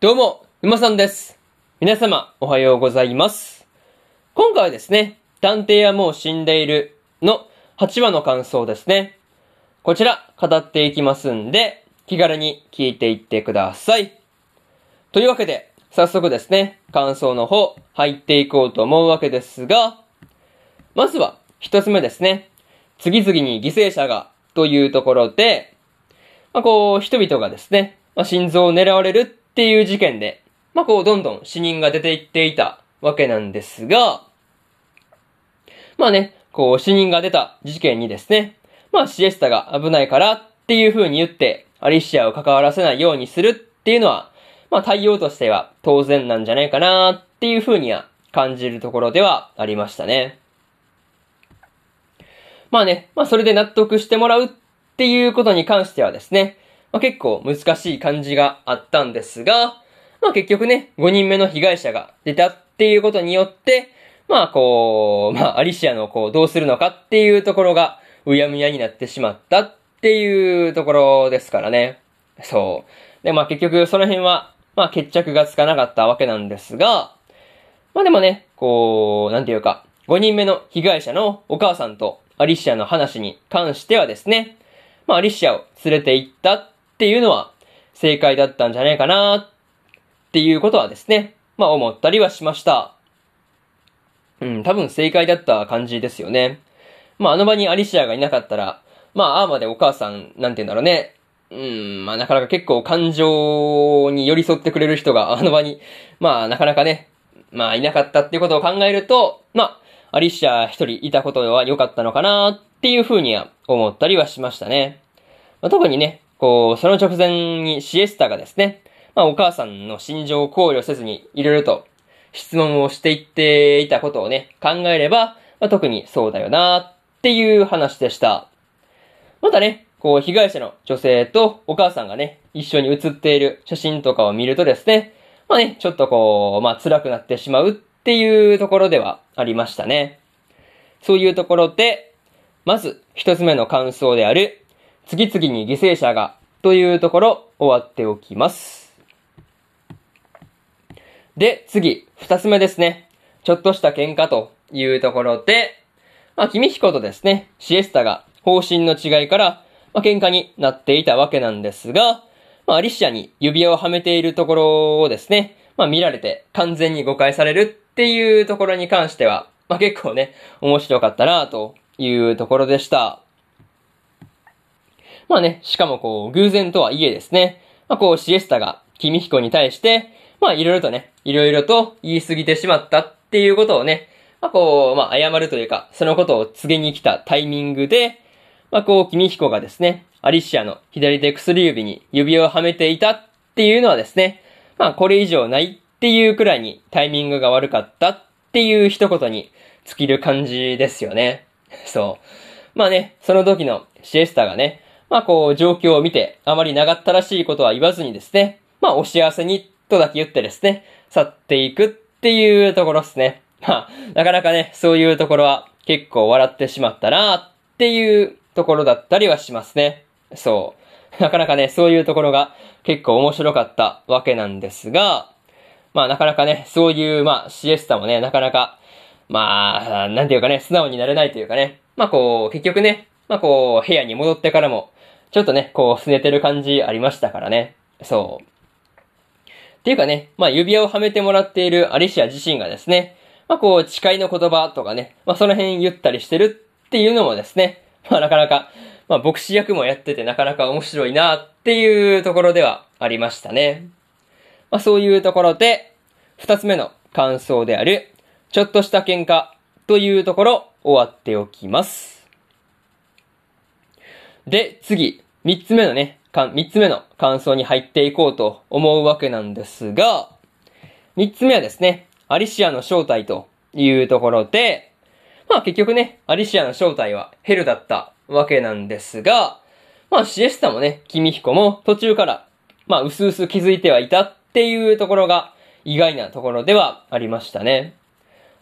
どうも、沼さんです。皆様、おはようございます。今回はですね、探偵はもう死んでいるの8話の感想ですね。こちら、語っていきますんで、気軽に聞いていってください。というわけで、早速ですね、感想の方、入っていこうと思うわけですが、まずは、一つ目ですね。次々に犠牲者が、というところで、まあ、こう、人々がですね、まあ、心臓を狙われるっていう事件で、まあ、こう、どんどん死人が出ていっていたわけなんですが、まあね、こう、死人が出た事件にですね、まあ、シエスタが危ないからっていう風に言って、アリシアを関わらせないようにするっていうのは、まあ、対応としては当然なんじゃないかなっていう風には感じるところではありましたね。まあね、まあそれで納得してもらうっていうことに関してはですね、まあ、結構難しい感じがあったんですが、まあ結局ね、5人目の被害者が出たっていうことによって、まあこう、まあアリシアのこうどうするのかっていうところがうやむやになってしまったっていうところですからね。そう。で、まあ結局その辺は、まあ決着がつかなかったわけなんですが、まあでもね、こう、なんていうか、5人目の被害者のお母さんとアリシアの話に関してはですね、まあアリシアを連れて行ったっていうのは正解だったんじゃないかなっていうことはですね、まあ思ったりはしました。うん、多分正解だった感じですよね。まああの場にアリシアがいなかったら、まああーまでお母さん、なんて言うんだろうね。うん、まあなかなか結構感情に寄り添ってくれる人があの場に、まあなかなかね、まあいなかったっていうことを考えると、まあアリシア一人いたことは良かったのかなっていうふうには思ったりはしましたね。まあ、特にね、こう、その直前にシエスタがですね、まあお母さんの心情を考慮せずにいろいろと質問をしていっていたことをね、考えれば、まあ、特にそうだよなっていう話でした。またね、こう、被害者の女性とお母さんがね、一緒に写っている写真とかを見るとですね、まあね、ちょっとこう、まあ辛くなってしまうっていうところではありましたね。そういうところで、まず一つ目の感想である、次々に犠牲者がというところ終わっておきます。で、次、二つ目ですね。ちょっとした喧嘩というところで、まあ、君彦とですね、シエスタが方針の違いから、まあ、喧嘩になっていたわけなんですが、まあ、アリシアに指輪をはめているところをですね、まあ、見られて完全に誤解されるっていうところに関しては、まあ、結構ね、面白かったなというところでした。まあね、しかもこう、偶然とはいえですね、まあこう、シエスタが君彦に対して、まあいろいろとね、いろいろと言い過ぎてしまったっていうことをね、まあこう、まあ謝るというか、そのことを告げに来たタイミングで、まあこう、君彦がですね、アリシアの左手薬指に指をはめていたっていうのはですね、まあこれ以上ないっていうくらいにタイミングが悪かったっていう一言に尽きる感じですよね。そう。まあね、その時のシエスタがね、まあこう状況を見てあまり長ったらしいことは言わずにですね、まあお幸せにとだけ言ってですね、去っていくっていうところですね。まあ、なかなかね、そういうところは結構笑ってしまったなっていうところだったりはしますね。そう。なかなかね、そういうところが結構面白かったわけなんですが、まあなかなかね、そういう、まあシエスタもね、なかなか、まあ、なんていうかね、素直になれないというかね、まあこう、結局ね、まあこう、部屋に戻ってからも、ちょっとね、こう、拗ねてる感じありましたからね。そう。っていうかね、まあ指輪をはめてもらっているアリシア自身がですね、まあこう、誓いの言葉とかね、まあその辺言ったりしてるっていうのもですね、まあなかなか、まあ牧師役もやっててなかなか面白いなっていうところではありましたね。まあそういうところで、二つ目の感想である、ちょっとした喧嘩というところ終わっておきます。で、次、三つ目のね、三つ目の感想に入っていこうと思うわけなんですが、三つ目はですね、アリシアの正体というところで、まあ結局ね、アリシアの正体はヘルだったわけなんですが、まあシエスタもね、君彦も途中から、まあ薄々気づいてはいたっていうところが意外なところではありましたね。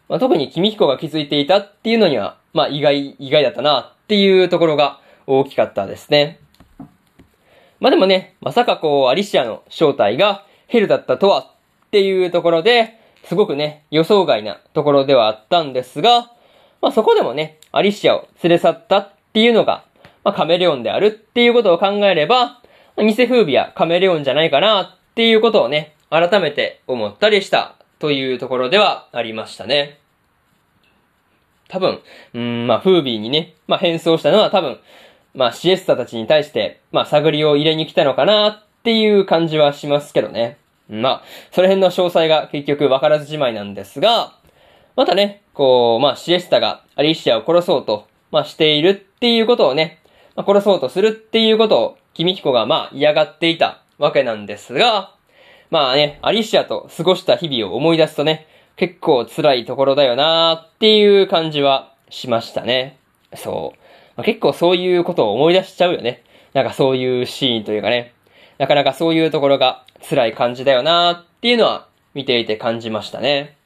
まあ、特に君彦が気づいていたっていうのには、まあ意外、意外だったなっていうところが大きかったですね。まあでもね、まさかこう、アリシアの正体がヘルだったとはっていうところで、すごくね、予想外なところではあったんですが、まあそこでもね、アリシアを連れ去ったっていうのが、まあカメレオンであるっていうことを考えれば、偽風美はカメレオンじゃないかなっていうことをね、改めて思ったりしたというところではありましたね。多分、うん、まあ、フービーにね、まあ、変装したのは多分、まあ、シエスタたちに対して、まあ、探りを入れに来たのかなっていう感じはしますけどね。まあ、その辺の詳細が結局分からずじまいなんですが、またね、こう、まあ、シエスタがアリシアを殺そうと、まあ、しているっていうことをね、まあ、殺そうとするっていうことを、君彦がまあ、嫌がっていたわけなんですが、まあね、アリシアと過ごした日々を思い出すとね、結構辛いところだよなーっていう感じはしましたね。そう。まあ、結構そういうことを思い出しちゃうよね。なんかそういうシーンというかね。なかなかそういうところが辛い感じだよなーっていうのは見ていて感じましたね。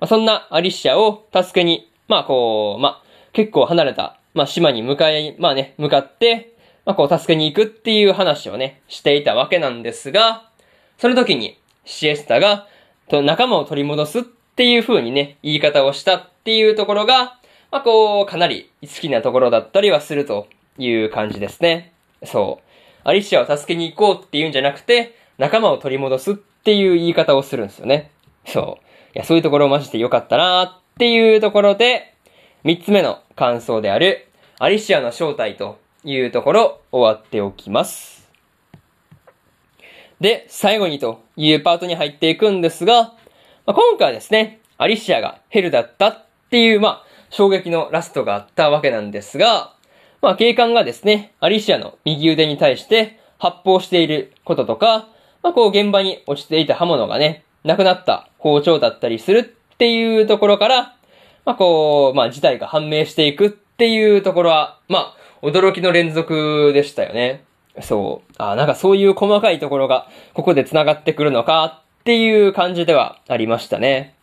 まあ、そんなアリシアを助けに、まあこう、まあ結構離れた、まあ島に向かい、まあね、向かって、まあこう助けに行くっていう話をね、していたわけなんですが、その時にシエスタが、と仲間を取り戻すっていう風にね、言い方をしたっていうところが、まあこう、かなり好きなところだったりはするという感じですね。そう。アリシアを助けに行こうっていうんじゃなくて、仲間を取り戻すっていう言い方をするんですよね。そう。いや、そういうところをマジで良かったなっていうところで、三つ目の感想である、アリシアの正体というところ、終わっておきます。で、最後にというパートに入っていくんですが、まあ、今回はですね、アリシアがヘルだったっていう、まあ、衝撃のラストがあったわけなんですが、まあ、警官がですね、アリシアの右腕に対して発砲していることとか、まあ、こう現場に落ちていた刃物がね、なくなった包丁だったりするっていうところから、まあ、こう、まあ、事態が判明していくっていうところは、まあ、驚きの連続でしたよね。そう。あなんかそういう細かいところが、ここで繋がってくるのかっていう感じではありましたね。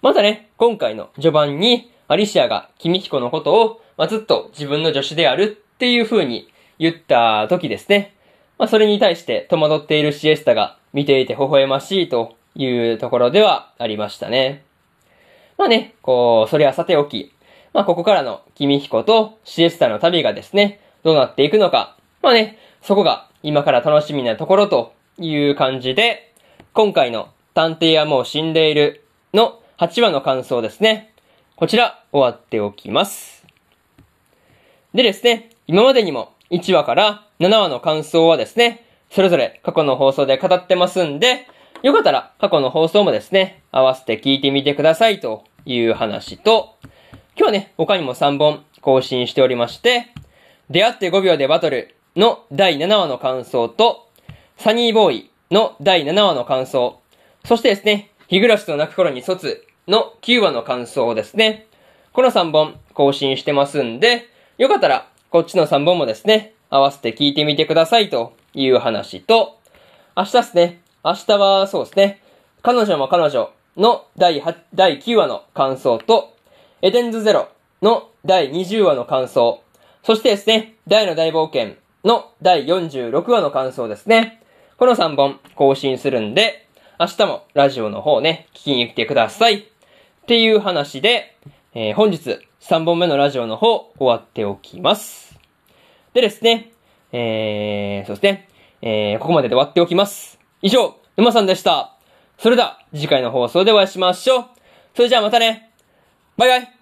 またね、今回の序盤に、アリシアが君彦のことを、まあ、ずっと自分の助手であるっていう風に言った時ですね。まあ、それに対して戸惑っているシエスタが見ていて微笑ましいというところではありましたね。まあね、こう、それはさておき、まあここからの君彦とシエスタの旅がですね、どうなっていくのか、まあね、そこが今から楽しみなところという感じで、今回の探偵はもう死んでいるの8話の感想ですね。こちら終わっておきます。でですね、今までにも1話から7話の感想はですね、それぞれ過去の放送で語ってますんで、よかったら過去の放送もですね、合わせて聞いてみてくださいという話と、今日はね、他にも3本更新しておりまして、出会って5秒でバトルの第7話の感想と、サニーボーイの第7話の感想、そしてですね、日暮らしと泣く頃に卒の9話の感想ですね、この3本更新してますんで、よかったらこっちの3本もですね、合わせて聞いてみてくださいという話と、明日ですね、明日はそうですね、彼女も彼女の第8第9話の感想と、エデンズゼロの第20話の感想、そしてですね、大の大冒険の第46話の感想ですね。この3本更新するんで、明日もラジオの方ね、聞きに来てください。っていう話で、えー、本日3本目のラジオの方終わっておきます。でですね、えー、そうですね、えー、ここまでで終わっておきます。以上、沼さんでした。それでは次回の放送でお会いしましょう。それじゃあまたね。バイバイ。